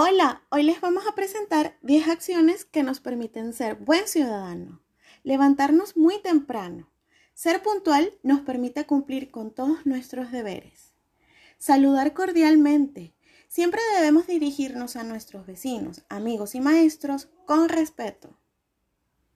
Hola, hoy les vamos a presentar 10 acciones que nos permiten ser buen ciudadano. Levantarnos muy temprano. Ser puntual nos permite cumplir con todos nuestros deberes. Saludar cordialmente. Siempre debemos dirigirnos a nuestros vecinos, amigos y maestros con respeto.